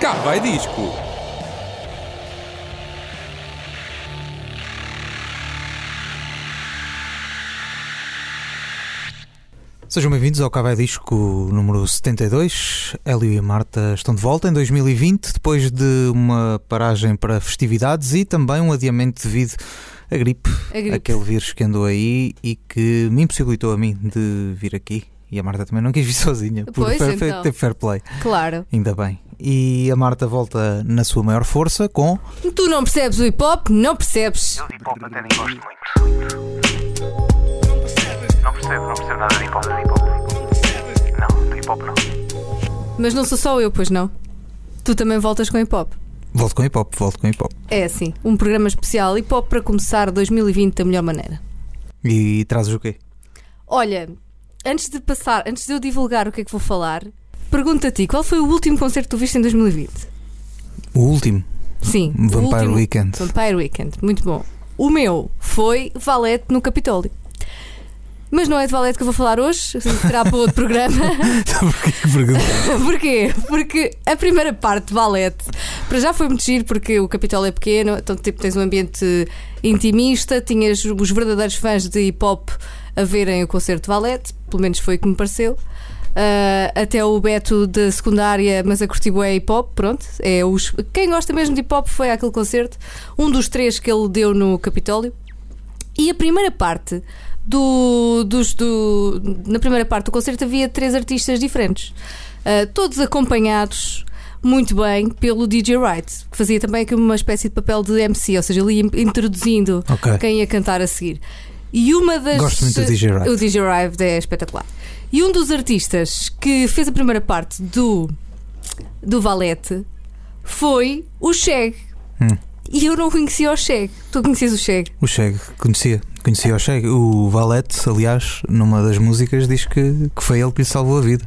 Cá vai disco. Sejam bem-vindos ao Cavai Disco número 72. Hélio e Marta estão de volta em 2020, depois de uma paragem para festividades e também um adiamento devido à gripe, A gripe. aquele vírus que andou aí e que me impossibilitou a mim de vir aqui. E a Marta também não quis vir sozinha, Pois, fair, então. teve fair play, Claro. ainda bem. E a Marta volta na sua maior força com. Tu não percebes o hip hop? Não percebes. Eu de hip hop até nem gosto muito. Não percebo, não percebo nada de hip hop. De hip hop. Não, de hip hop não. Mas não sou só eu, pois não. Tu também voltas com hip hop. Volto com hip hop, volto com hip hop. É assim, um programa especial hip hop para começar 2020 da melhor maneira. E trazes o quê? Olha, antes de passar, antes de eu divulgar o que é que vou falar, pergunto a ti, qual foi o último concerto que tu viste em 2020? O último, Sim, o Vampire último- Weekend. Vampire Weekend, muito bom. O meu foi Valete no Capitólio. Mas não é de Valete que eu vou falar hoje, será para outro programa. Porquê que? Porquê? Porque a primeira parte de Valete para já foi muito giro porque o Capitólio é pequeno, então tipo, tens um ambiente intimista, tinhas os verdadeiros fãs de hip hop a verem o concerto de Valete, pelo menos foi o que me pareceu. Ah, até o Beto da secundária, mas a curtir é hip hop, pronto. É os, quem gosta mesmo de hip hop foi àquele concerto, um dos três que ele deu no Capitólio. E a primeira parte do, dos, do, na primeira parte do concerto havia três artistas diferentes, Ah, todos acompanhados muito bem pelo DJ Wright, que fazia também aqui uma espécie de papel de MC, ou seja, ele ia introduzindo Ok. quem ia cantar a seguir. E uma das. Gosto muito do DJ Wright. O DJ Wright é espetacular. E um dos artistas que fez a primeira parte do, do Valete foi o Cheg. Hum. E eu não conhecia o Cheg. Tu conhecias o Cheg? O Cheg, conhecia. Conhecia o Cheg. O Valete, aliás, numa das músicas, diz que, que foi ele que lhe salvou a vida.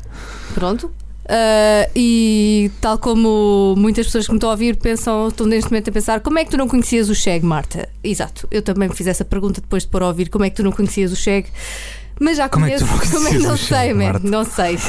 Pronto. Ah, e tal como muitas pessoas que me estão a ouvir pensam, estão neste momento a pensar como é que tu não conhecias o Cheg, Marta? Exato, eu também me fiz essa pergunta depois de pôr a ouvir como é que tu não conhecias o Cheg, mas já Como é que conheço, tu não como é que não sei, man, não sei.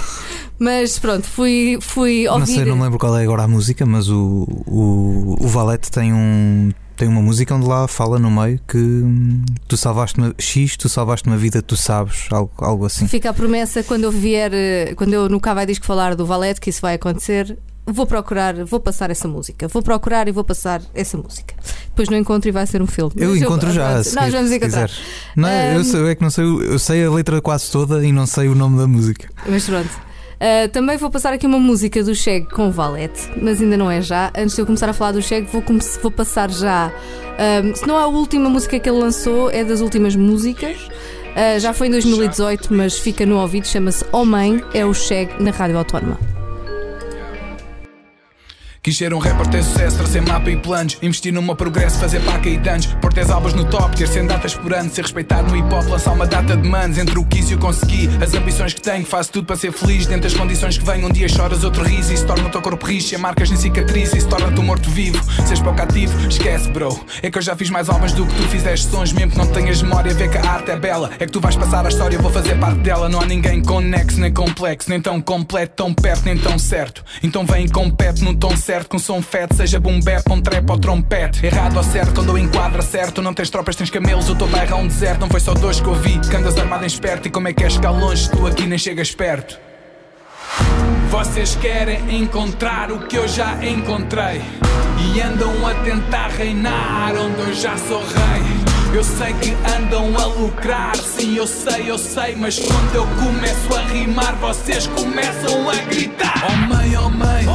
Mas pronto, fui, fui Não ouvir. sei, não me lembro qual é agora a música, mas o, o, o Valete tem um. Tem uma música onde lá fala no meio que hum, tu salvaste uma X, tu salvaste uma vida, tu sabes, algo, algo assim. Fica a promessa quando eu vier, eh, quando eu no cá vai disco falar do Valete, que isso vai acontecer. Vou procurar, vou passar essa música. Vou procurar e vou passar essa música. Depois não encontro e vai ser um filme. Eu Mas encontro já. pronto, se Nós vamos encontrar. Não, é, eu, sei, eu é que não sei, eu sei a letra quase toda e não sei o nome da música. Mas pronto. Uh, também vou passar aqui uma música do Cheg com o Valete, mas ainda não é já. Antes de eu começar a falar do Cheg, vou, vou passar já. um, se não a última música que ele lançou, é das últimas músicas. Uh, já foi em 2018, mas fica no ouvido. Chama-se Oh Mãe, é o Cheg na Rádio Autónoma. Quis ser um rapper, ter sucesso, trazer mapa e planos. Investir no meu progresso, fazer paca e danos. Pôr 10 álbuns no top, ter 100 datas por ano. Ser respeitado no hip hop, lançar uma data de manos. Entre o quis e o consegui, as ambições que tenho Faço tudo para ser feliz, dentro das condições que venho Um dia choras, outro ris. E se torna o teu corpo rijo Sem marcas nem cicatriz. E se torna-te um morto-vivo Seres pouco ativo, esquece bro. É que eu já fiz mais álbuns do que tu fizeste sons. Mesmo que não tenhas memória, vê que a arte é bela. É que tu vais passar a história, vou fazer parte dela. Não há ninguém conexo, nem complexo Nem tão completo, tão perto, nem tão certo. Então vem e compete num tom certo Com som feto, seja boom bap, um trap ou trompete. Errado ou certo, quando eu enquadro certo Não tens tropas, tens camelos, o teu bairro é um deserto Não foi só dois que eu vi, que andas armado em esperto E como é que é chegar longe, tu aqui nem chegas perto. Vocês querem encontrar o que eu já encontrei. E andam a tentar reinar onde eu já sou rei. Eu sei que andam a lucrar, sim eu sei, eu sei. Mas quando eu começo a rimar vocês começam a gritar. Oh mãe, oh mãe,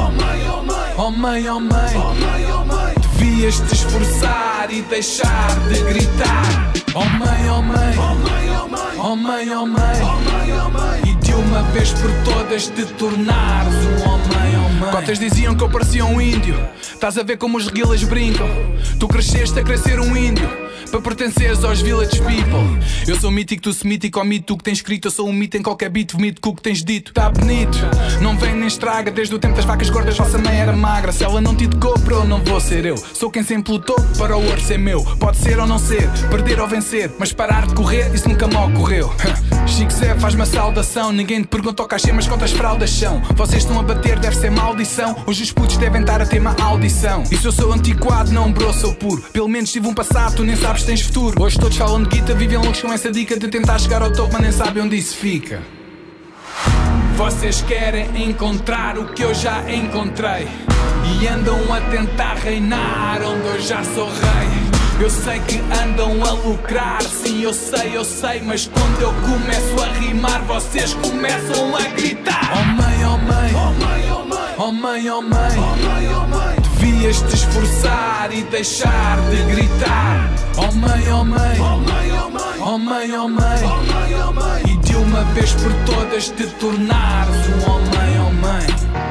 oh mãe, oh mãe, oh mãe, oh mãe, Devias te esforçar e deixar de gritar. Oh mãe, oh mãe, oh mãe, oh mãe, oh mãe, oh mãe, oh mãe, oh mãe uma vez por todas te tornares um homem, mãe Cotas diziam que eu parecia um índio. Estás a ver como os reguilas brincam? Tu cresceste a crescer um índio Para pertenceres aos village people. Eu sou mítico, tu semítico, ao mito que tens escrito. Eu sou um mito em qualquer beat, vomito com o que tens dito. Tá bonito, não vem nem estraga. Desde o tempo das vacas gordas, vossa mãe era magra. Se ela não te tocou, bro, não vou ser eu. Sou quem sempre lutou para o ouro ser meu. Pode ser ou não ser, perder ou vencer Mas parar de correr, isso nunca me ocorreu Chico Zé faz-me a saudação. Ninguém te pergunta ao cachê, mas quantas fraldas são? Vocês estão a bater, deve ser maldição. Hoje os putos devem estar a ter uma audição. E se eu sou antiquado, não bro, sou puro. Pelo menos tive um passado, tu nem sabes, tens futuro. Hoje todos falam de guita, vivem loucos com essa dica de tentar chegar ao topo, mas nem sabem onde isso fica. Vocês querem encontrar o que eu já encontrei E andam a tentar reinar onde eu já sou rei Eu sei que andam a lucrar, sim eu sei, eu sei Mas quando eu começo a rimar vocês começam a gritar. Oh mãe, oh mãe, oh mãe, oh mãe. Oh mãe, oh mãe, oh mãe, oh mãe. Devias te esforçar e deixar de gritar. Oh mãe, oh mãe, oh mãe, oh mãe. Oh mãe, oh mãe, oh mãe, oh mãe. E de uma vez por todas te tornares um oh mãe, oh mãe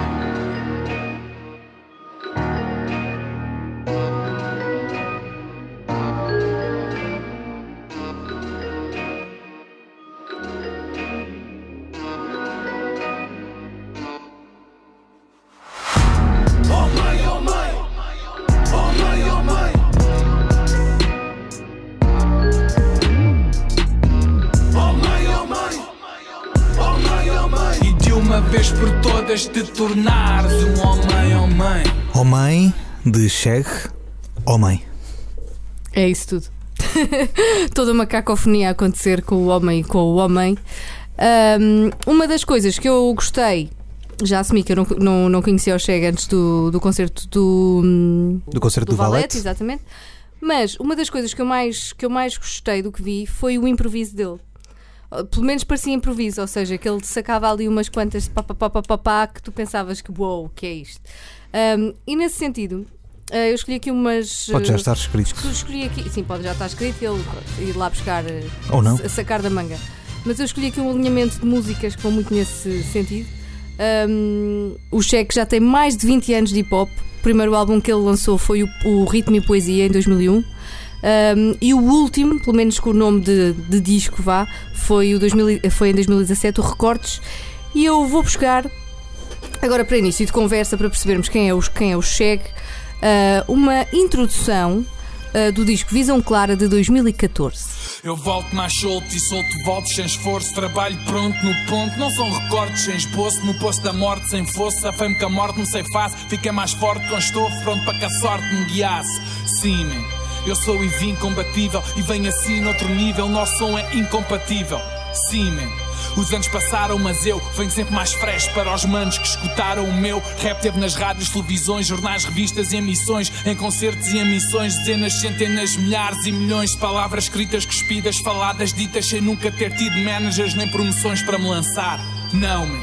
de Cheg, oh mãe. É isso tudo. Toda uma cacofonia a acontecer com o homem e com o homem. Ahm, uma das coisas que eu gostei, já assumi que eu não, não, não conhecia o Chega antes do, do concerto do, hum, Do concerto do, Valete. exatamente. Mas uma das coisas que eu, mais, que eu mais gostei do que vi foi o improviso dele. Uh, Pelo menos parecia improviso, ou seja, que ele sacava ali umas quantas pá, pá, pá, pá, pá, pá, que tu pensavas que, uou, o que é isto? Um, e nesse sentido, uh, eu escolhi aqui umas. Pode já estar escrito. escolhi aqui, sim, pode já estar escrito e ele ir lá buscar, eh, Ou não. a sacar da manga. Mas eu escolhi aqui um alinhamento de músicas que vão muito nesse sentido. Um, o Cheque já tem mais de 20 anos de hip hop. O primeiro álbum que ele lançou foi o, o Ritmo e Poesia em 2001. Um, e o último, pelo menos com o nome de, de disco vá, foi, o 2000, e- foi em 2017, o Recortes. E eu vou buscar, agora para início de conversa, para percebermos quem é o, quem é o Cheg, ah, uma introdução ah, do disco Visão Clara de 2014. Eu volto mais solto e solto volto sem esforço. Trabalho pronto no ponto, não são recortes sem esboço. No posto da morte sem fosse, a fame que a morte me sei fácil. Fica mais forte quando estou pronto para que a sorte me guiasse. Sim, man. eu sou e vim combatível e venho assim noutro nível. Nosso som é incompatível. Sim, man. Os anos passaram, mas eu venho sempre mais fresh para os manos que escutaram o meu. Rap teve nas rádios, televisões, jornais, revistas e emissões, em concertos e emissões, dezenas, centenas, milhares e milhões de palavras escritas, cuspidas, faladas, ditas, sem nunca ter tido managers nem promoções para me lançar. Não, man.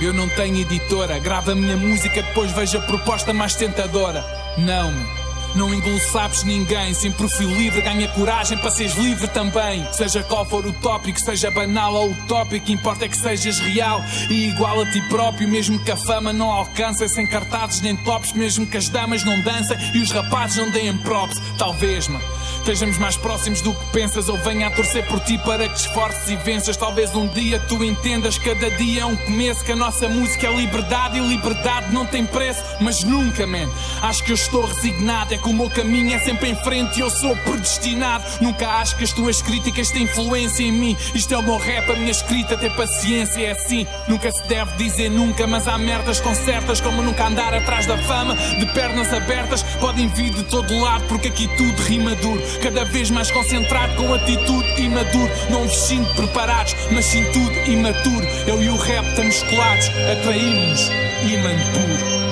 Eu não tenho editora, gravo a minha música, depois vejo a proposta mais tentadora. Não, man. Não engulo sabes ninguém, sem perfil livre, ganha coragem para seres livre também. Seja qual for o tópico, seja banal ou utópico, importa é que sejas real e igual a ti próprio, mesmo que a fama não alcance, sem cartazes nem tops, mesmo que as damas não dancem e os rapazes não deem props. Talvez, mano. Estejamos mais próximos do que pensas ou venha a torcer por ti para que esforces e venças. Talvez um dia tu entendas cada dia é um começo, que a nossa música é liberdade e liberdade não tem preço, mas nunca, man. Acho que eu estou resignado, é que o meu caminho é sempre em frente e eu sou predestinado. Nunca acho que as tuas críticas têm influência em mim. Isto é o meu rap, a minha escrita, ter paciência é assim. Nunca se deve dizer nunca, mas há merdas concertas, como nunca andar atrás da fama, de pernas abertas. Podem vir de todo lado, porque aqui tudo rima duro. Cada vez mais concentrado com atitude imaduro. Não vos sinto preparados, mas sim tudo imaturo. Eu e o rap estamos colados, atraímos imã puro.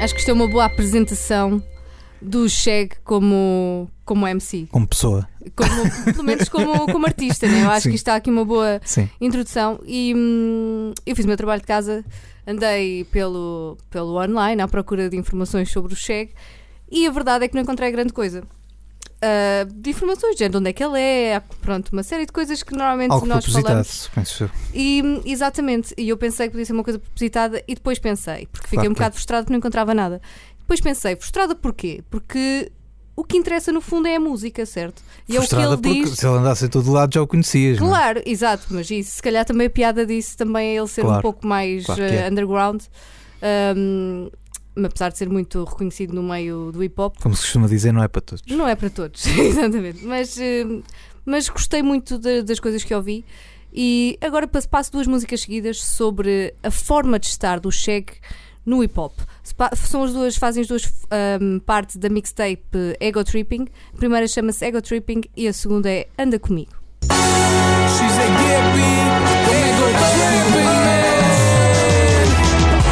Acho que isto é uma boa apresentação do Cheg como, como MC. Como pessoa. Como, pelo menos como, como artista, né? Eu acho Sim. que isto está aqui uma boa Sim. introdução. E hum, eu fiz o meu trabalho de casa, andei pelo, pelo online à procura de informações sobre o Cheg e a verdade é que não encontrei grande coisa. Ah, de informações, de onde é que ele é, pronto, uma série de coisas que normalmente Algo nós falamos. penso. E, exatamente, e eu pensei que podia ser uma coisa propositada e depois pensei, porque fiquei Claro, um bocado frustrada porque não encontrava nada. Depois pensei, frustrada porquê? Porque o que interessa no fundo é a música, certo? E Frustrada é o que ele diz. se ele andasse a todo lado já o conhecias. não é? Claro, exato, mas isso, se calhar também a piada disso também é ele ser um Claro, pouco mais claro é. underground. Ahm, apesar de ser muito reconhecido no meio do hip hop, Como se costuma dizer, não é para todos. não é para todos, exatamente. Mas, eh, mas gostei muito da- das coisas que ouvi. E agora passo- duas músicas seguidas sobre a forma de estar do Shag no hip hop. São as duas, fazem as duas ahm, partes da mixtape Ego Tripping. A primeira chama-se Ego Tripping e a segunda é Anda Comigo. She's a hippie, ego tripping, man.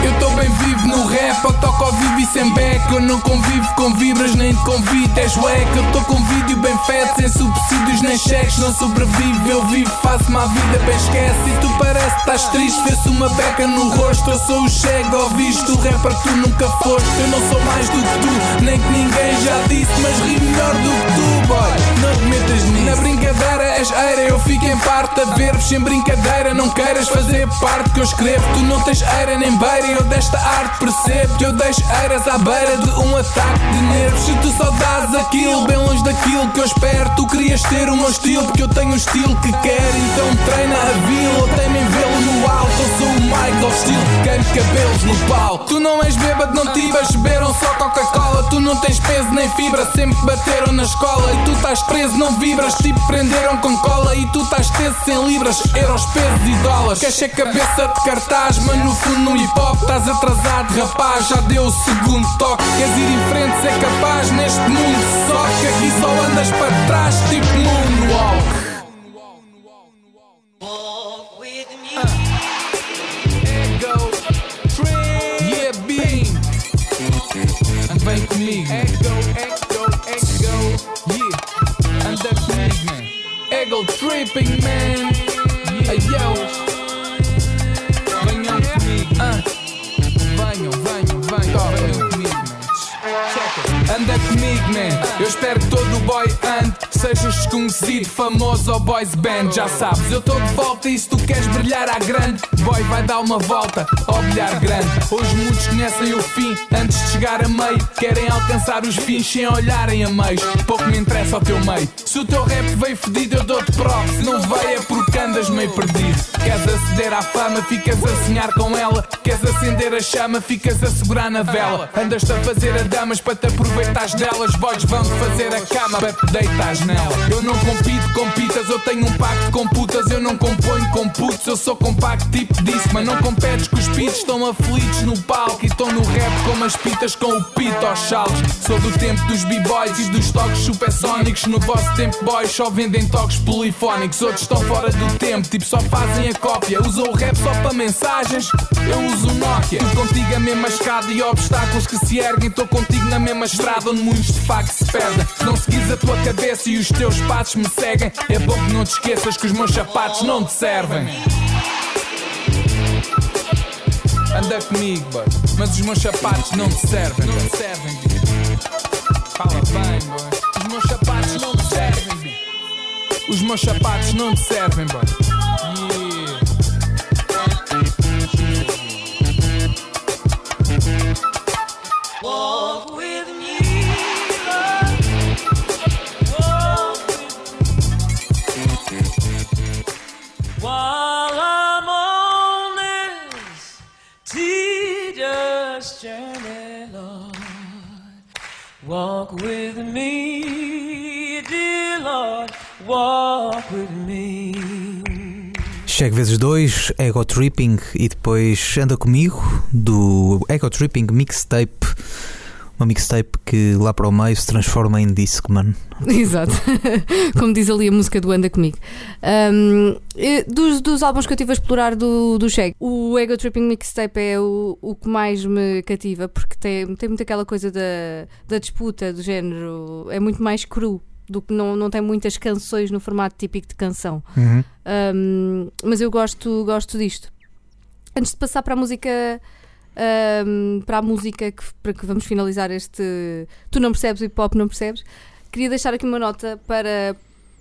Eu tô bem vivo no rap, eu ao vivo e sem beck. Eu não convivo com vibras nem de convite, és wack. Eu tô com vídeo bem feto, sem subsídios nem cheques. Não sobrevivo, eu vivo, faço-me a vida, bem esquece. E tu parece que estás triste, vê-se uma beca no rosto. Eu sou o chego, ouviste o rapper tu nunca foste. Eu não sou mais do que tu, nem que ninguém já disse, mas ri melhor do que tu, boy. Não te metas nisso. Na brincadeira és eira, eu fico em parte a ver-vos sem brincadeira. Não queiras fazer parte que eu escrevo. Tu não tens eira nem beira, eu desta arte percebo que eu deixo eiras à beira de um ataque de nervos. Se tu só dás aquilo, bem longe daquilo que eu espero, tu querias ter o meu estilo, porque eu tenho o estilo que quero. Então treina a vila, ou tem-me em vê-lo no alto. Eu sou o Michael Steel, queimo cabelos no pau. Tu não és bêbado, não tivas, beberam só Coca-Cola. Tu não tens peso nem fibra, sempre bateram na escola. E tu estás preso, não vibras, tipo prenderam com cola. E tu estás teso sem libras, euros, pesos e dólares. Queres ser cabeça de cartaz, mas no fundo no hip hop estás atrasado, rapaz. Já deu o segundo toque. Queres ir em frente, ser capaz neste mundo só que aqui só andas para trás, tipo moonwalk. Yeah, bem comigo. Ego, ego, ego, yeah. Anda comigo. Ego tripping, man. Hey, yo. Espero que todo boy ande. Sejas desconhecido, famoso ou boys band. Já sabes, eu estou de volta e se tu queres brilhar à grande, boy, vai dar uma volta ao bilhar grande. Hoje muitos conhecem o fim antes de chegar a meio. Querem alcançar os fins sem olharem a meios. Pouco me interessa o teu meio. Se o teu rap veio fedido, eu dou-te props. Se não veio é porque andas meio perdido. Queres aceder à fama, ficas a sonhar com ela. Queres acender a chama, ficas a segurar na vela. Andas-te a fazer a damas para te aproveitares delas. Boys vão fazer a cama para te deitares Eu não compito com pitas, eu tenho um pacto com putas. Eu não componho com putos, eu sou compacto tipo disso. Mas não competes com os pitos, estão aflitos no palco. E estão no rap como as pitas com o pito aos saltos. Sou do tempo dos b-boys e dos toques supersónicos. No vosso tempo, boys só vendem toques polifónicos. Outros estão fora do tempo, tipo só fazem a cópia. Usam o rap só para mensagens, eu uso o Nokia. Tu contigo a mesma escada e obstáculos que se erguem. Estou contigo na mesma estrada onde muitos de facto se perdem. Não seguires a tua cabeça e os teus passos me seguem, é bom que não te esqueças que os meus sapatos não te servem. Anda comigo, boy. Mas os meus sapatos não te servem, não te servem, bi. Fala bem, boy. Os meus sapatos não te servem, bi. Os meus sapatos não te servem, boy. Vezes 2, Ego Tripping e depois Anda Comigo, do Ego Tripping Mixtape. Uma mixtape que lá para o meio se transforma em Discman. Exato. Como diz ali a música do Anda Comigo. Um, dos, dos álbuns que eu estive a explorar do, do Shag, o Ego Tripping Mixtape é o, o que mais me cativa, porque tem, tem muito aquela coisa da, da disputa, do género. É muito mais cru. Do que não, não tem muitas canções no formato típico de canção. Um, mas eu gosto, gosto disto. Antes de passar para a música. um, para a música que, para que vamos finalizar este Tu não percebes o hip hop, não percebes? Queria deixar aqui uma nota para.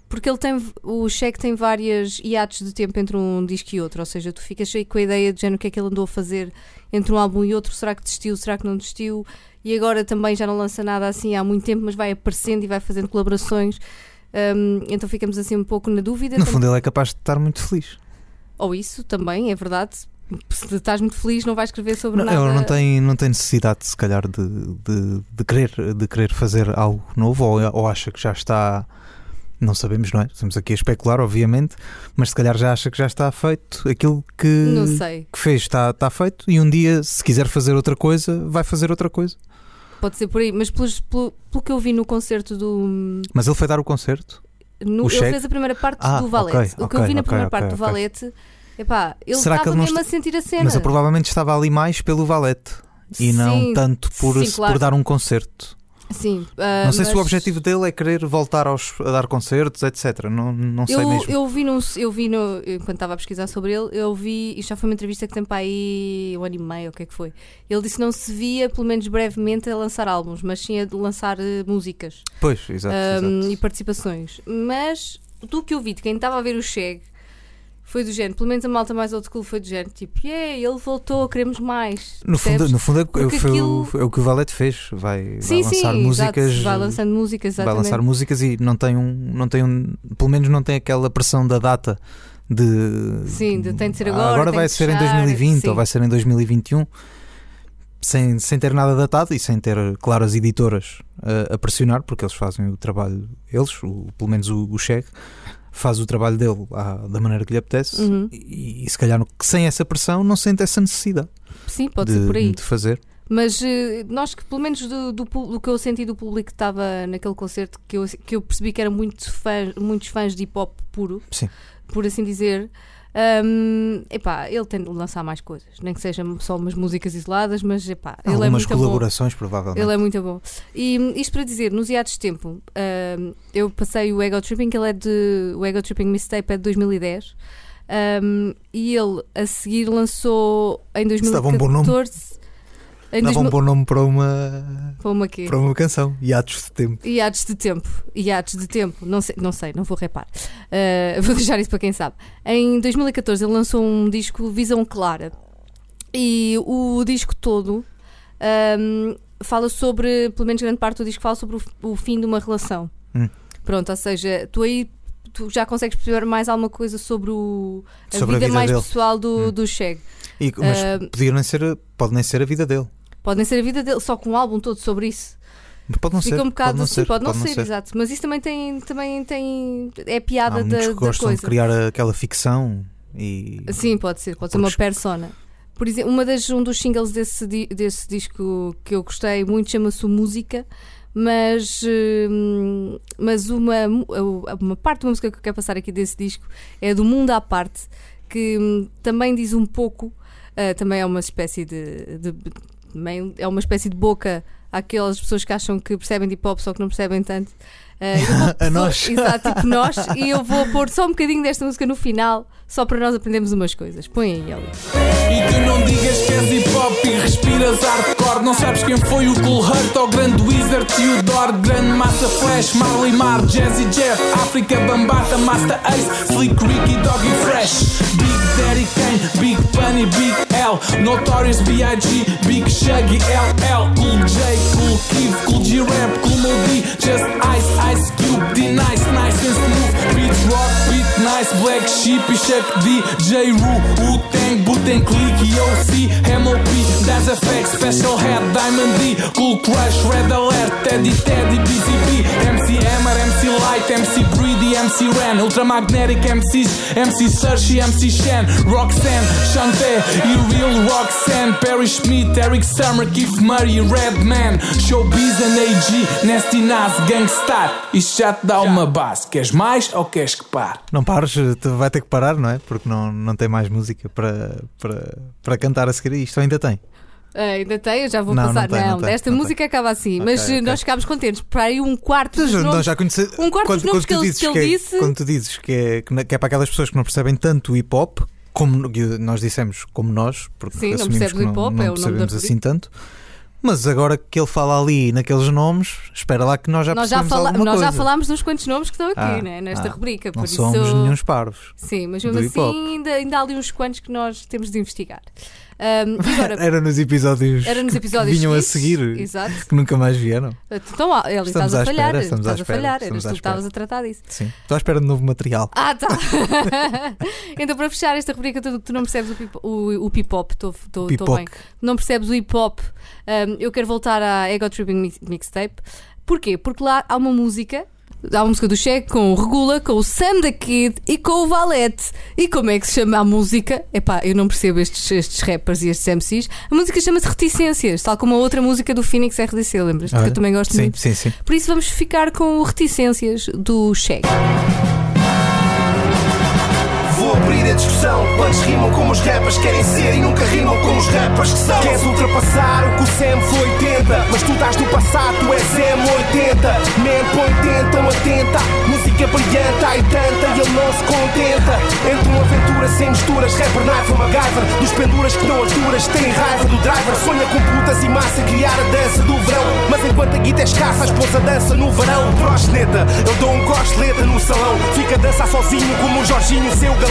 Porque ele tem. O cheque tem várias hiatos de tempo entre um disco e outro. Ou seja, tu ficas aí com a ideia de género o que é que ele andou a fazer entre um álbum e outro. Será que desistiu? Será que não desistiu? E agora também já não lança nada assim há muito tempo, mas vai aparecendo e vai fazendo colaborações. Um, então ficamos assim um pouco na dúvida. No fundo, ele é capaz de estar muito feliz. Ou isso também, é verdade. se estás muito feliz, não vais escrever sobre Não, nada. ele não tem, não tem necessidade, se calhar, de, de, de querer, de querer fazer algo novo ou, ou acha que já está. Não sabemos, não é? Estamos aqui a especular, obviamente, mas se calhar já acha que já está feito aquilo que, Não sei. que fez, está, está feito, e um dia, se quiser fazer outra coisa, vai fazer outra coisa. Pode ser por aí, mas pelos- pelo, pelo que eu vi no concerto do. Mas ele foi dar o concerto. no- O ele Cheque? fez a primeira parte Ah, do Valete. ok, o que ok, eu vi na ok, primeira parte do. Valete, epá, ele Será que estava ele não mesmo está- a sentir a cena. Mas ele provavelmente estava ali mais pelo valete e não Sim, tanto por, sim, claro. por dar um concerto. Sim, ah, não sei se o mas objetivo dele é querer voltar aos, a dar concertos, etc. Não, não sei Eu, mesmo. eu vi, num, eu vi no, enquanto estava a pesquisar sobre ele, eu vi, isto já foi uma entrevista que tem para aí um ano e meio, o que é que foi? Ele disse que não se via, pelo menos brevemente, a lançar álbuns, mas sim a de lançar eh, músicas Pois, exato. exato. e participações. Mas do que eu vi de quem estava a ver o Cheg foi do género, pelo menos a malta mais old school foi do género, tipo, yeah, ele voltou, queremos mais. No fundo, no fundo é, Porque foi, o- aquilo- é o que o Valete fez. Vai, sim, vai sim, lançar músicas. exato, vai lançando músicas, vai exatamente. lançar músicas e não tem um. Não tem um pelo menos não tem aquela pressão da data de. Sim, de tem de ser "Ah, agora, Agora vai ser em fechar", 2020 sim. ou vai ser em 2021. Sem, sem ter nada datado e sem ter, claro, as editoras a, a pressionar, porque eles fazem o trabalho, eles, o- pelo menos o, o Cheque, faz o trabalho dele à- da maneira que lhe apetece Uhum. e, e se calhar sem essa pressão não sente essa necessidade Sim, pode de, ser por aí. de fazer. Mas eh, nós que, pelo menos do, do, do que eu senti do público que estava naquele concerto, que eu, que eu percebi que eram muito fãs, muitos fãs de hip hop puro, Sim. por assim dizer. Hum, epá, ele tem de lançar mais coisas, nem que sejam só umas músicas isoladas, mas epá, ele é Algumas muito bom. colaborações, provavelmente. Ele é muito bom. E isto para dizer, nos iados de tempo, hum, eu passei o Ego Tripping, que ele é de. O Ego Tripping Mistape é de 2010. hum, e ele a seguir lançou em Isso dava um bom nome. 2014. Em um 2000 bom nome para uma, para uma quê? para uma canção. Hiatos de tempo. Iates de tempo. Iates de tempo. Não sei, não, sei, não vou repar. Uh, vou deixar isso para quem sabe. Em 2014 ele lançou um disco Visão Clara. E o disco todo um, fala sobre, pelo menos grande parte do disco fala sobre o, o fim de uma relação. Hum. Pronto, ou seja, tu aí tu já consegues perceber mais alguma coisa sobre o, a, Sobre a vida, vida mais dele. pessoal do, Hum. do Cheg. E, mas Ah, podia nem ser, pode nem ser a vida dele. Pode nem ser a vida dele, só com um álbum todo sobre isso. Pode não Fica ser. um bocado pode não assim, ser, pode não ser, exato. Mas isso também tem, também tem é piada Há da, que da gostam coisa. de criar aquela ficção e. Sim, pode ser, pode ser uma persona. Por exemplo, uma das, um dos singles desse, desse disco que eu gostei muito chama-se Música, mas, hum, mas uma, mu- uma parte da música que eu quero passar aqui desse disco é do Mundo à Parte, que hum, também diz um pouco, ah, também é uma espécie de, de- também é uma espécie de boca àquelas pessoas que acham que percebem de hip hop, só que não percebem tanto. Eu vou- A nós. Exato, tipo nós, e eu vou pôr só um bocadinho desta música no final, só para nós aprendermos umas coisas. Põe aí, Eli. E tu não digas que és hip hop e respiras Não sabes quem foi o Cool Hurt ou Grande Wizard, Theodore, Grande Massa Flash, Marley Mar, Jazzy Jeff, África Bambata, Master Ace, Slick Ricky, Doggy Fresh, Daddy Kane, Big Bunny, Big L, Notorious B.I.G., Big Shaggy, LL, Cool J, Cool Kid, Cool G Rap, Cool Modi, Just Ice, Ice Cube, D Nice, Nice and Smooth, Beat Rock, Beat Nice, Black Sheep Chuck D, J. Roo, Wu-Tang, Buten Click, OC, MOP, Das Effect, Special Head, Diamond D, Cool Crush, Red Alert, Teddy Teddy, BCP, MC Hammer, MC Light, MC Greedy, MC Ren, Ultramagnetic MCs, MC Search e MC Shen, Roxanne, Shantae e Real Roxanne, Perry Schmidt, Eric Summer, Keith Murray, Redman, Showbiz and AG, Nasty Nas, Gangstar. Isto já te dá uma base. Queres mais ou queres que pare? Não pares, tu vai ter que parar, não é? Porque não, não tem mais música para, para, para cantar a seguir isto. Ainda tem? Ah, ainda tem, eu já vou Não, não passar. tem, não tem, desta não música acaba assim, Ok, mas ok. nós ficámos contentes. Para aí um quarto dos Nós nomes. já conhece... um quarto dos nomes que ele- que ele é, disse- Quando tu dizes que é, que é para aquelas pessoas que não percebem tanto o hip hop, como nós dissemos, como nós, porque Sim, não assumimos percebes que o hip hop, não, é não rubrica. assim tanto. Mas agora que ele fala ali naqueles nomes, espera lá que nós já nós já, fala- nós já coisa. falámos dos quantos nomes que estão aqui, Ah, né, nesta ah, rubrica. Não por somos isso... nenhuns parvos. Sim, mas mesmo assim ainda, ainda há ali uns quantos que nós temos de investigar. Um, agora, Era nos episódios, era nos que episódios vinham a seguintes. seguir, Exato. que nunca mais vieram. Então, Eli, Estamos estás a falhar. espera, estamos à estás a espera, falhar. estamos Eras tu que estavas a tratar disso. Sim. Estou à espera de novo material. Ah, tá. então, para fechar esta rubrica, tu, tu não percebes o o hip-hop. Estou bem. Não percebes o hip-hop. Um, eu quero voltar à Ego Tripping Mix- Mixtape. Porquê? Porque lá há uma música. Há uma música do Cheque com o Regula, com o Sam da Kid e com o Valete. E como é que se chama a música? Epá, eu não percebo estes, estes rappers e estes MCs. A música chama-se Reticências, tal como a outra música do Phoenix RDC, lembras? Que Olha, eu também gosto sim, muito. sim, sim. Por isso vamos ficar com o Reticências do Cheque. Vou abrir a discussão. Quantos rimam como os rappers querem ser e nunca rimam como os rappers que são? Queres ultrapassar o que o Sam foi 80, mas tu estás no passado, tu és M80. Man, põe tentam, atenta. Música brilhante, há e tanta, e ele não se contenta. Entre uma aventura sem misturas, rapper, knife, MacGyver. Dos penduras que não aturas, tem raiva do driver. Sonha com putas e massa, criar a dança do verão. Mas enquanto a guita é escassa, a esposa dança no verão. Proxeneta, eu dou um costeleta no salão. Fica a dançar sozinho como o Jorginho, seu galão.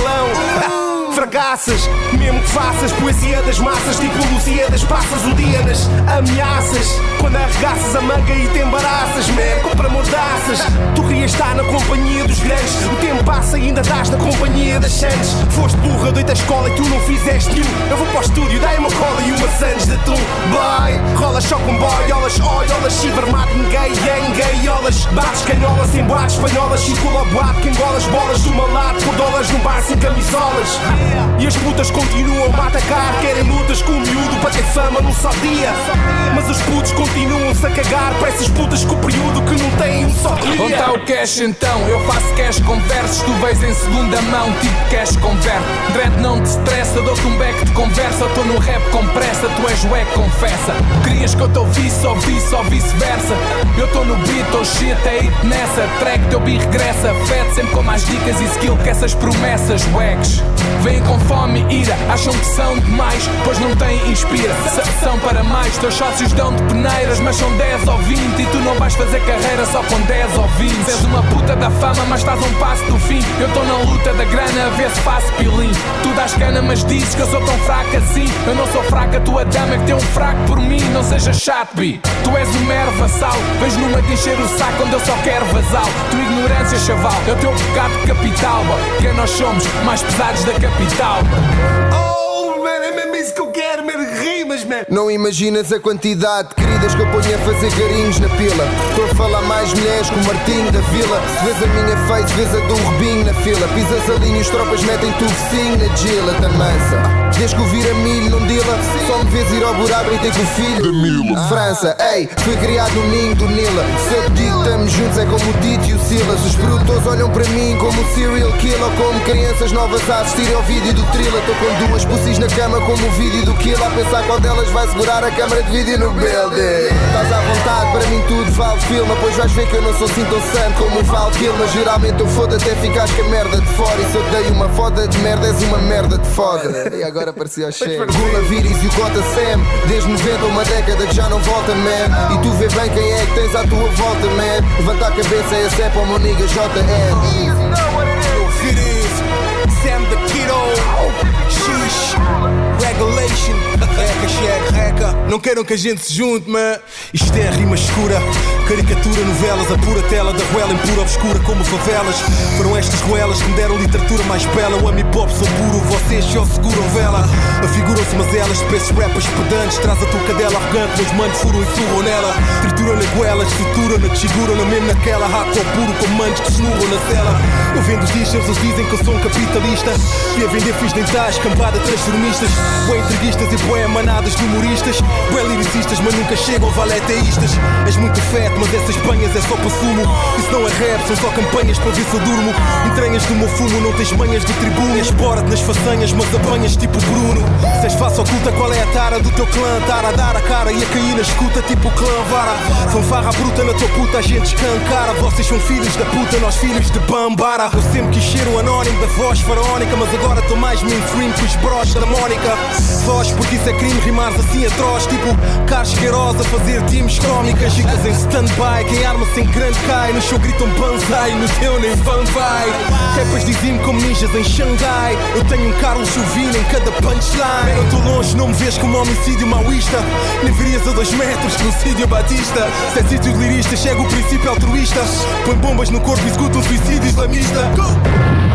Fracassas, mesmo que faças poesia das massas, tipo Lucia das passas o dia nas ameaças. Quando arregaças a manga e te embaraças, man, compra mordaças. Tu querias estar na companhia dos grandes. O tempo passa e ainda estás na companhia das sandes. Foste burra, doida à escola e tu não fizeste nenhum. Eu vou para o estúdio, dai uma cola e uma sandes de tum. Boy, rolas só com boiolas, oiolas, chivermado em gay, gang, gaiolas. Bates canholas em boates espanholas, circula que engolas bolas do meu lado por dólares num bar sem camisolas. E as putas continuam a atacar, querem lutas com o miúdo para ter fama num só dia. Mas os putos continuam-se a cagar para essas putas com o período que não têm um só Onde dia. está o cash então? Eu faço cash com versos, tu vês em segunda mão, tipo cash converte. Dread não te estressa, dou-te um back de conversa. Estou no rap com pressa, tu és o confessa. Querias que eu te ouvisse, ouvisse ou vice-versa. Eu estou no beat, oh shit, é hit nessa. Track teu bi regressa, fed sempre com mais dicas e skill que essas promessas, wags. Vêm com fome e ira, acham que são demais, pois não têm inspira. São para mais, teus sócios dão de peneiras, mas são 10 ou 20 e tu não vais fazer carreira só com 10 ou 20. És uma puta da fama, mas estás um passo do fim. Eu estou na luta da grana ver se faço pilim. Tu dás cana, mas dizes que eu sou tão fraca assim. Eu não sou fraca, tua dama é que tem um fraco por mim. Não sejas chato, bi. Tu és um mero vassal. Vês numa de encher o saco onde eu só quero vazal. Tu ignorância, chaval, é o teu pecado capital. bo. Quem nós somos, mais pesados da capital. Oh, man, é mesmo isso que eu man. Não imaginas a quantidade de queridas que eu ponho a fazer carinhos na pila. Estou a falar mais mulheres que o Martinho da Vila. Se vês a minha face, vês a do Rubinho na fila. Pisas a linha, os tropas metem-te o focinho na gila, da mansa. Desde que o vira milho não dila, só me vês ir ao buraco e ter com o filho de Milo. França, ei, fui criado no ninho do Nila. Se eu te digo estamos juntos é como o Tito e o Silas. Os produtores olham para mim como um serial killer, ou como crianças novas a assistirem ao vídeo do thriller. Estou com duas pussies na cama como o vídeo do Kill A pensar qual delas vai segurar a câmara de vídeo no building. Estás à vontade, para mim tudo vale filme Pois vais ver que eu não sou assim tão santo como o Val Kilmer. Geralmente eu fodo até ficares com a merda de fora. E se eu dei uma foda de merda és uma merda de foda. E agora parecia o Gula Viris e o Cota Sam. Desde 90 uma década que já não volta man. E tu vê bem quem é que tens à tua volta man. Levanta a cabeça e essa é para o meu nigga JN Sam the Kiddo. Sheesh. Regulation. Reca, cheque, reca. Não queiram que a gente se junte, mas isto é rima escura. Caricatura, novelas, a pura tela da ruela em pura obscura como favelas. Foram estas ruelas que me deram literatura mais bela. O hip hop sou puro, vocês só seguram vela. Afiguram-se mazelas, esses rappers pedantes. Traz a tua cadela arrogante, meus manos furam e surram nela. Trituram na goela, estruturam na desfiguram, não mesmo naquela. Raco puro com manos que snurram na cela. Eu vendo t-shirts, eles dizem que eu sou um capitalista. E a vender fios dentais, cambada transformistas. Bué entreguistas e bué manadas de humoristas. Bué lyricistas, mas nunca chegam valeteístas. És muito feto, mas essas banhas é só para sumo. Isso não é rap, são só campanhas para ver se eu durmo. Entranhas do meu fumo, não tens manhas de tribuno. És nas façanhas, mas apanhas tipo Bruno. Se és face oculta, qual é a tara do teu clã? Tara dar a cara e a cair na escuta, tipo clã vara. São farra bruta na tua puta, a gente escancara. Vocês são filhos da puta, nós filhos de Bambara. Eu sempre quis ser o anónimo da voz faraónica, mas agora estou mais mainstream que os bros da Mónica. Voz, porque isso é crime, rimares assim atroz. Tipo, Carlos Queiroz a fazer times crónicas. Ficas em stand-by, quem arma sem grande cai. No show gritam banzai, no teu nem vai. Rappers dizem-me como ninjas em Xangai. Eu tenho um Carlos Jovino em cada punchline. Eu tô longe, não me vês como homicídio maoísta. Nem verias a dois metros, genocídio batista. Se é sítio de liristas, chega o princípio altruísta. Põe bombas no corpo executa um suicídio islamista.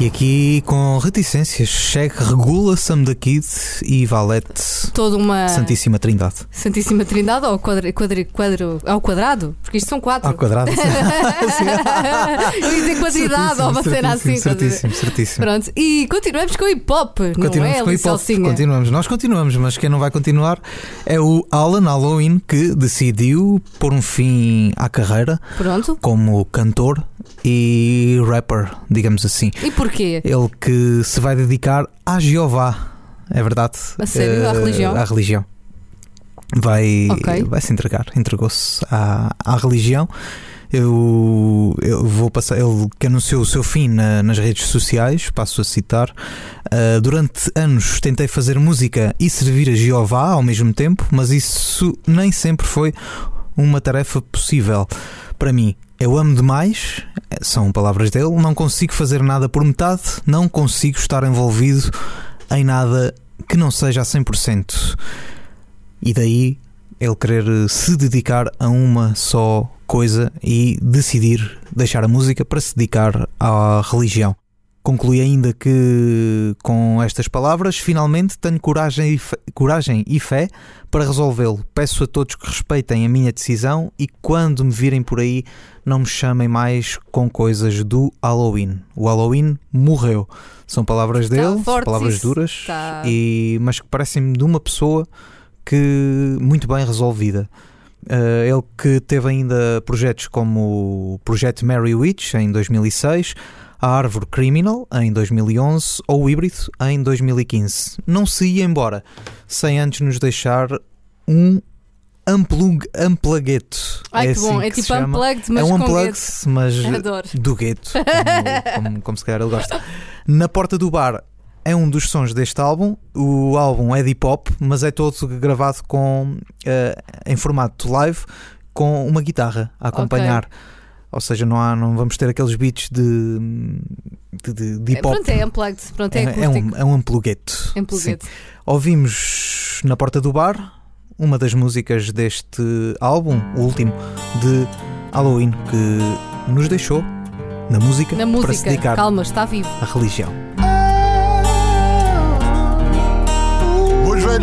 E aqui com reticências, chegue, regula Sam da Kid e Valete Toda uma Santíssima Trindade. Santíssima Trindade ao, quadro, quadro, quadro, ao quadrado, porque isto são quatro. Ao quadrado. Eu ia dizer quadridade ou uma cena assim. Certíssimo, certíssimo. Pronto, e continuamos com hip hop, não é, Continuamos com hip hop. Continuamos, nós continuamos, mas quem não vai continuar é o Alan Halloween que decidiu pôr um fim à carreira Pronto. como cantor e rapper, digamos assim. E porquê? Ele que se vai dedicar a Jeová, é verdade? A sério? À Eh, religião? À religião. Vai, Ok. vai se entregar, entregou-se à, à religião. Eu, eu vou passar. Ele que anunciou o seu fim na- nas redes sociais, passo a citar. "Ah, durante anos tentei fazer música e servir a Jeová ao mesmo tempo, mas isso nem sempre foi uma tarefa possível para mim. Eu amo demais, são palavras dele, não consigo fazer nada por metade, não consigo estar envolvido em nada que não seja a 100%. E daí ele querer eh, se dedicar a uma só coisa e decidir deixar a música para se dedicar à religião. Conclui ainda que, com estas palavras, finalmente tenho coragem e, fé, coragem e fé para resolvê-lo. Peço a todos que respeitem a minha decisão e, quando me virem por aí, não me chamem mais com coisas do Halloween. O Halloween morreu. São palavras dele, forte palavras isso. duras, Está- e, mas que parecem-me de uma pessoa que muito bem resolvida. Uh, ele que teve ainda projetos como o Projeto Mary Witch em 2006, a Árvore Criminal em 2011 ou o Híbrido em 2015. Não se ia embora sem antes nos deixar um unplug, unplugueto. Ai é que bom, assim é que se tipo unplugged, mas é um unplugged, mas Adoro. do gueto, como, como, como se calhar ele gosta. Na porta do bar é um dos sons deste álbum. O álbum é de hip hop, mas é todo gravado com, eh, em formato live com uma guitarra a acompanhar. Ou seja, não, há, não vamos ter aqueles beats de, de, de- de É, hip hop. pronto, é unplugged, pronto, é, é, é um, é um amplugueto. Sim. Ouvimos na porta do bar uma das músicas deste álbum, o último de Halloween, que nos deixou na música, Na para se música, dedicar calma, está vivo. à religião.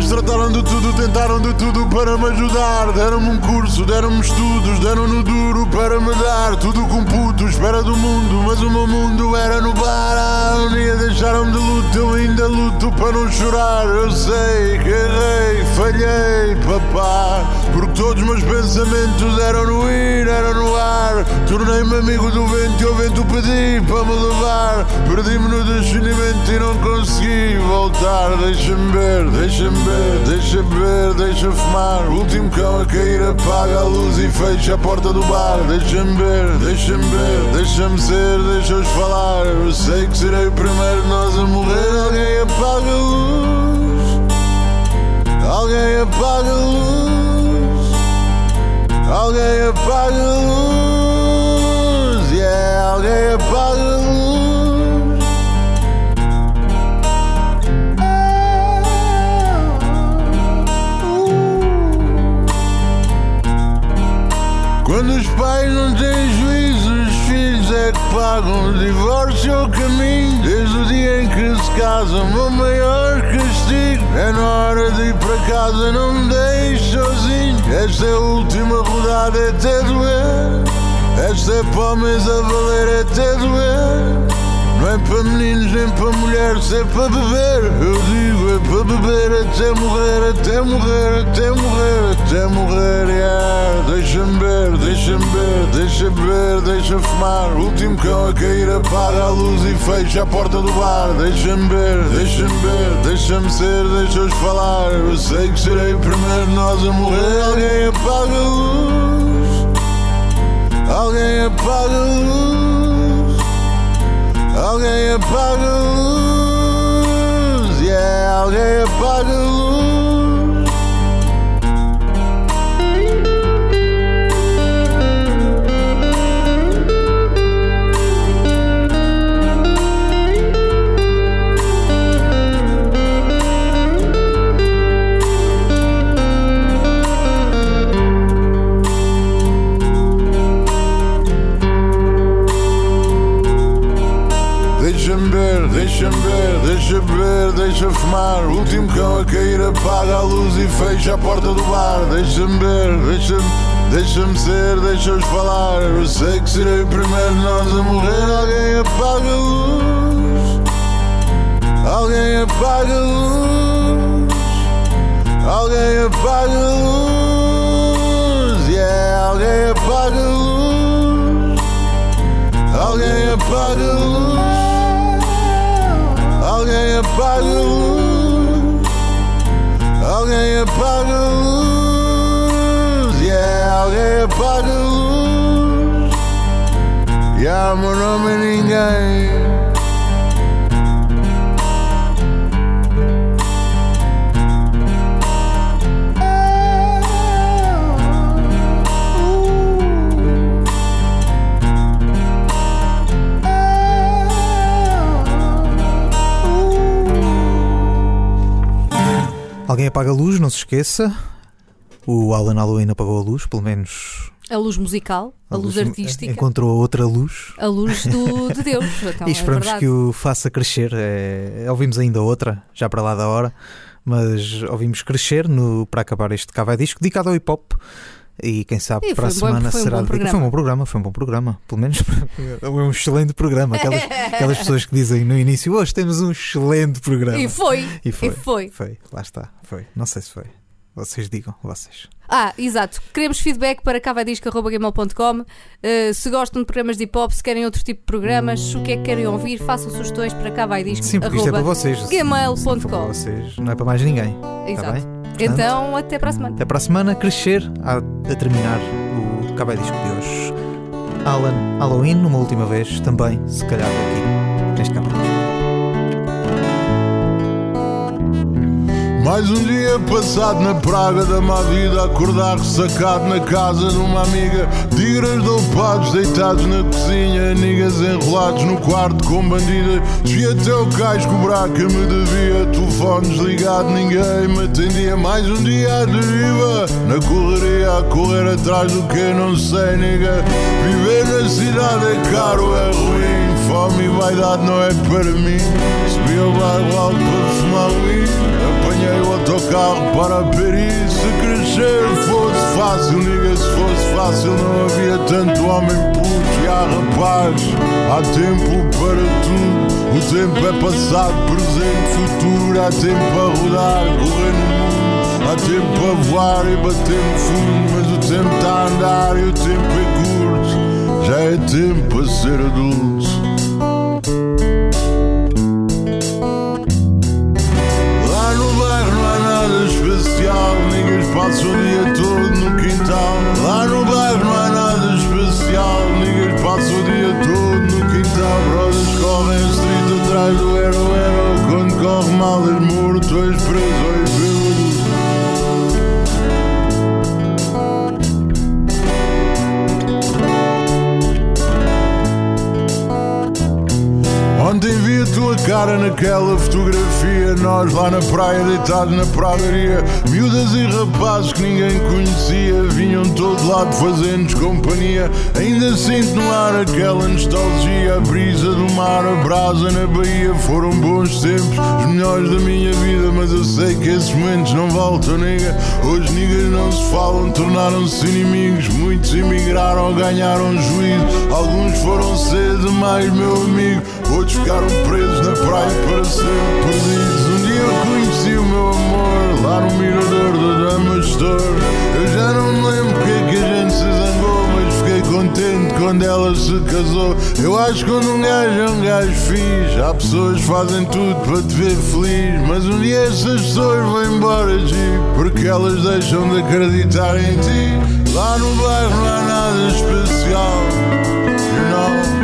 Trataram de tudo, tentaram de tudo para me ajudar. Deram-me um curso, deram-me estudos, deram-no duro para me dar. Tudo com puto, espera do mundo, mas o meu mundo era no bar. Um dia deixaram-me de luto, eu ainda luto para não chorar. Eu sei que errei, falhei, papá. Porque todos os meus pensamentos eram no ir, eram no ar. Tornei-me amigo do vento e o vento pedi para me levar. Perdi-me no descendimento e não consegui voltar. Deixa-me ver, deixa-me ver, deixa-me ver, deixa fumar. O último cão a cair apaga a luz e fecha a porta do bar. Deixa-me ver, deixa-me ver, deixa-me ser, deixa-os falar. Eu sei que serei o primeiro de nós a morrer. Alguém apaga a luz. Alguém apaga a luz. Alguém apaga a luz. Yeah, alguém apaga a luz. Quando os pais não têm juízo, os filhos é que pagam. O divórcio é o caminho, desde o dia em que se casam. O maior castigo é na hora de ir para casa, não me deixe sozinho. Esta é a última rodada, é até doer. Esta é para a valer, é até doer. Para meninos nem para mulheres, é para beber. Eu digo, é para beber até morrer, até morrer, até morrer, até morrer. Yeah. Deixa-me ver, deixa-me ver, deixa beber, deixa fumar. O último cão a cair apaga a luz e fecha a porta do bar. Deixa-me ver, deixa-me ver, deixa-me ser, deixa-os falar. Eu sei que serei o primeiro nós a morrer. Alguém apaga a luz. Alguém apaga a luz. Alguém apaga a luz, yeah, alguém apaga a luz. Deixa ver, deixa fumar. O último cão a cair apaga a luz e fecha a porta do bar. Deixa-me ver, deixa-me, deixa-me ser, deixa-os falar. Eu sei que serei o primeiro de nós a morrer. Alguém apaga a luz. Alguém apaga a luz. Alguém apaga a luz. Yeah, alguém apaga a luz. Alguém apaga a luz. Alguém apaga a luz. Alguém apaga a luz. Yeah, alguém apaga a luz. Yeah, meu nome ninguém. Apaga a luz, não se esqueça. O Alan Halloween apagou a luz, pelo menos A luz musical, a, luz, artística, Encontrou outra luz. a luz do, de Deus. Então, e esperamos é que o faça crescer. É, ouvimos ainda outra, já para lá da hora, mas ouvimos crescer no, para acabar este Cava Disco, dedicado ao hip hop. E quem sabe E para a foi um bom- semana foi um será bom dedicado- Foi um bom programa, foi um bom programa. Pelo menos é um excelente programa. Aquelas, aquelas pessoas que dizem no início, hoje temos um excelente programa. E foi, E foi. e foi. Foi, lá está, foi. Não sei se foi. Vocês digam, vocês. Ah, exato. Queremos feedback para cavadisco.gmail.com uh, Se gostam de programas de hip hop, se querem outro tipo de programas, o que é que querem ouvir, façam sugestões para Sim, porque isto é para vocês. Gmail.com. vocês, não é para mais ninguém. Está Exato. Portanto, Então, até para a semana. Até para a semana, crescer a, a terminar o Cabo Disco de hoje. Alan Halloween, uma última vez, também, se calhar, aqui neste Cabo Mais um dia passado na praga da má vida, acordar ressacado na casa de uma amiga. Tigres dopados deitados na cozinha, niggas enrolados no quarto com bandida. Desvi até o cais cobrar que me devia. Telefone desligado, ninguém me atendia. Mais um dia à deriva, na correria, a correr atrás do que não sei, nigga. Viver na cidade é caro, é ruim. Fome e vaidade não é para mim. Ao bairro alto para fumar weed. Apanhei o autocarro para Paris. Se crescer fosse fácil, nigga, se fosse fácil, não havia tanto homem puto. E há rapaz, há tempo para tudo. O tempo é passado, presente, futuro. Há tempo a rodar, correr no mundo. Há tempo a voar e bater no fundo. Mas o tempo está a andar e o tempo é curto. Já é tempo a ser adulto. Passa o dia todo no quintal. Lá no bairro não há nada especial, ninguém passa o dia todo no quintal. Brothers correm a street atrás do hero hero. Quando corre mal és morto, és preso tua cara naquela fotografia. Nós lá na praia deitados na pradaria. Miúdas e rapazes que ninguém conhecia Vinham de todo lado fazendo-nos companhia. Ainda sinto no ar aquela nostalgia A brisa do mar, a brasa na baía Foram bons tempos, os melhores da minha vida Mas eu sei que esses momentos não voltam, nega. Hoje niggas não se falam, tornaram-se inimigos. Muitos emigraram, ganharam juízo. Alguns foram ser demais, meu amigo Outros ficaram presos na praia para sempre perdidos. Um dia eu conheci o meu amor lá no mirador da Dama. Eu já não me lembro porque é que a gente se zangou, mas fiquei contente quando ela se casou. Eu acho que quando um gajo é um gajo fixe, há pessoas que fazem tudo para te ver feliz. Mas um dia essas pessoas vão embora de porque elas deixam de acreditar em ti. Lá no bairro não há nada especial, you know.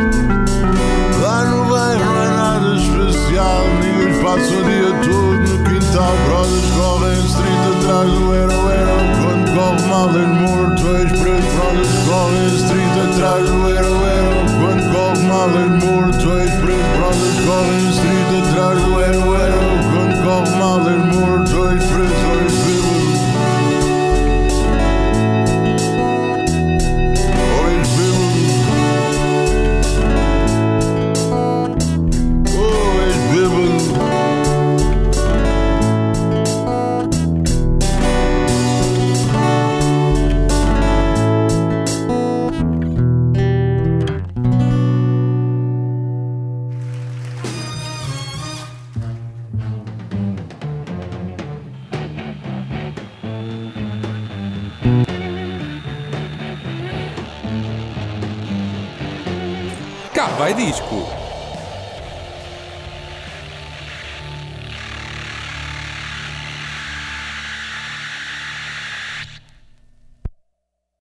Passa o dia todo no quintal. tal, brothers correm street atrás do hero hero Quando corre mal és morto, és preto Brothers correm street atrás do hero hero Quando corre mal és morto, és preto Brothers correm street atrás do hero hero Quando corre mal és morto, és preto,